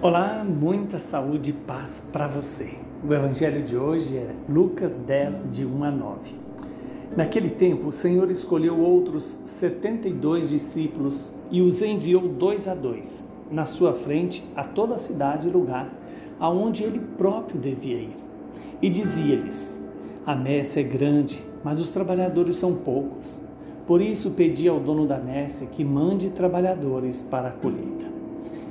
Olá, muita saúde e paz para você. O evangelho de hoje é Lucas 10, de 1 a 9. Naquele tempo, o Senhor escolheu outros 72 discípulos e os enviou dois a dois, na sua frente, a toda a cidade e lugar aonde ele próprio devia ir. E dizia-lhes: A messe é grande, mas os trabalhadores são poucos. Por isso pedi ao dono da messe que mande trabalhadores para a colheita.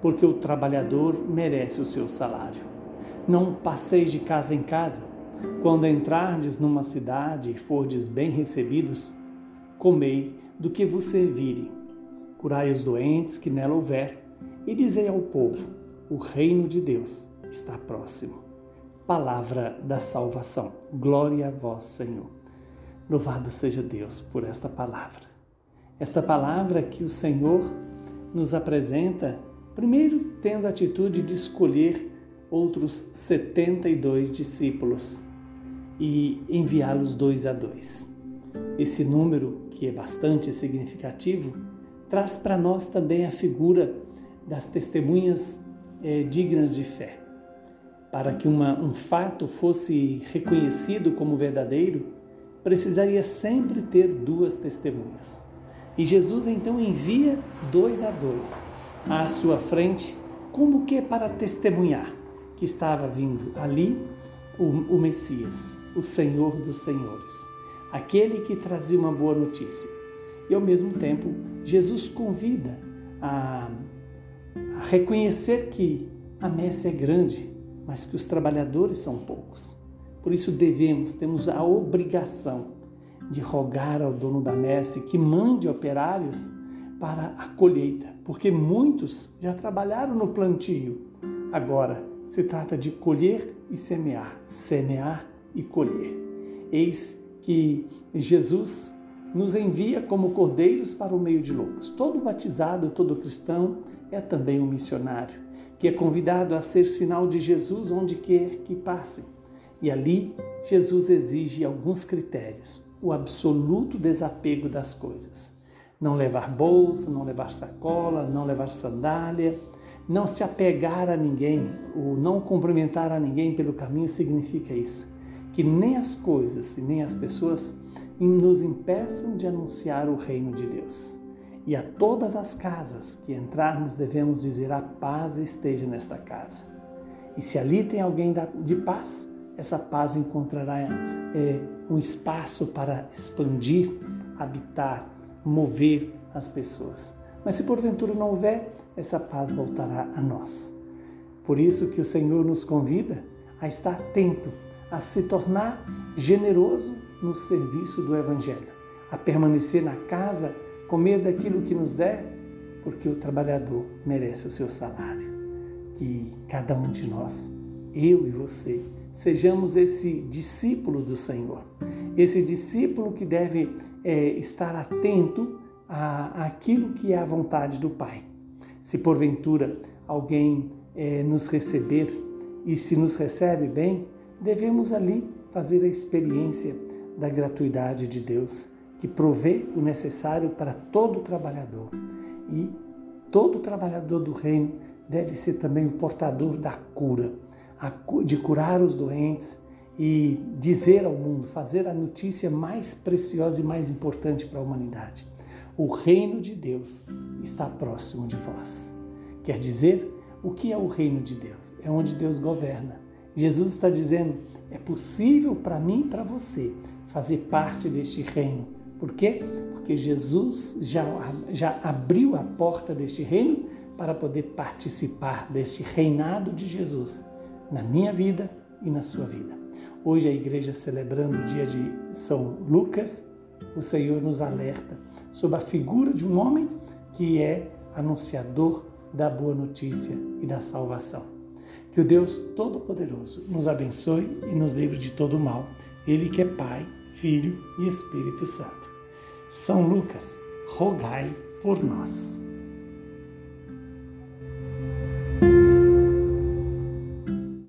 porque o trabalhador merece o seu salário. Não passeis de casa em casa. Quando entrardes numa cidade e fordes bem recebidos, comei do que vos servirem. Curai os doentes que nela houver, e dizei ao povo: o reino de Deus está próximo. Palavra da salvação. Glória a vós, Senhor. Louvado seja Deus por esta palavra. Esta palavra que o Senhor nos apresenta, primeiro tendo a atitude de escolher outros 72 discípulos e enviá-los dois a dois. Esse número, que é bastante significativo, traz para nós também a figura das testemunhas é, dignas de fé. Para que uma, um fato fosse reconhecido como verdadeiro, precisaria sempre ter duas testemunhas. E Jesus então envia dois a dois à sua frente, como que para testemunhar que estava vindo ali o, o Messias, o Senhor dos Senhores, aquele que trazia uma boa notícia. E ao mesmo tempo, Jesus convida a, a reconhecer que a messe é grande, mas que os trabalhadores são poucos. Por isso devemos, temos a obrigação de rogar ao dono da messe que mande operários para a colheita, porque muitos já trabalharam no plantio. Agora se trata de colher e semear, semear e colher. Eis que Jesus nos envia como cordeiros para o meio de lobos. Todo batizado, todo cristão é também um missionário, que é convidado a ser sinal de Jesus onde quer que passe e ali Jesus exige alguns critérios: o absoluto desapego das coisas. Não levar bolsa, não levar sacola, não levar sandália, não se apegar a ninguém, o não cumprimentar a ninguém pelo caminho significa isso. Que nem as coisas e nem as pessoas nos impeçam de anunciar o reino de Deus. E a todas as casas que entrarmos devemos dizer: a paz esteja nesta casa. E se ali tem alguém de paz, essa paz encontrará é, um espaço para expandir, habitar, mover as pessoas. Mas se porventura não houver, essa paz voltará a nós. Por isso que o Senhor nos convida a estar atento, a se tornar generoso no serviço do Evangelho, a permanecer na casa, comer daquilo que nos der, porque o trabalhador merece o seu salário. Que cada um de nós, eu e você, sejamos esse discípulo do Senhor, esse discípulo que deve é, estar atento a, aquilo que é a vontade do Pai. Se porventura alguém é, nos receber e se nos recebe bem, devemos ali fazer a experiência da gratuidade de Deus, que provê o necessário para todo trabalhador. E todo trabalhador do reino deve ser também o portador da cura de curar os doentes e dizer ao mundo, fazer a notícia mais preciosa e mais importante para a humanidade. O reino de Deus está próximo de vós. Quer dizer, o que é o reino de Deus? É onde Deus governa. Jesus está dizendo: é possível para mim e para você fazer parte deste reino. Por quê? Porque Jesus já, já abriu a porta deste reino para poder participar deste reinado de Jesus na minha vida e na sua vida. Hoje a igreja celebrando o dia de São Lucas, o Senhor nos alerta sobre a figura de um homem que é anunciador da boa notícia e da salvação. Que o Deus Todo-Poderoso nos abençoe e nos livre de todo mal. Ele que é Pai, Filho e Espírito Santo. São Lucas, rogai por nós.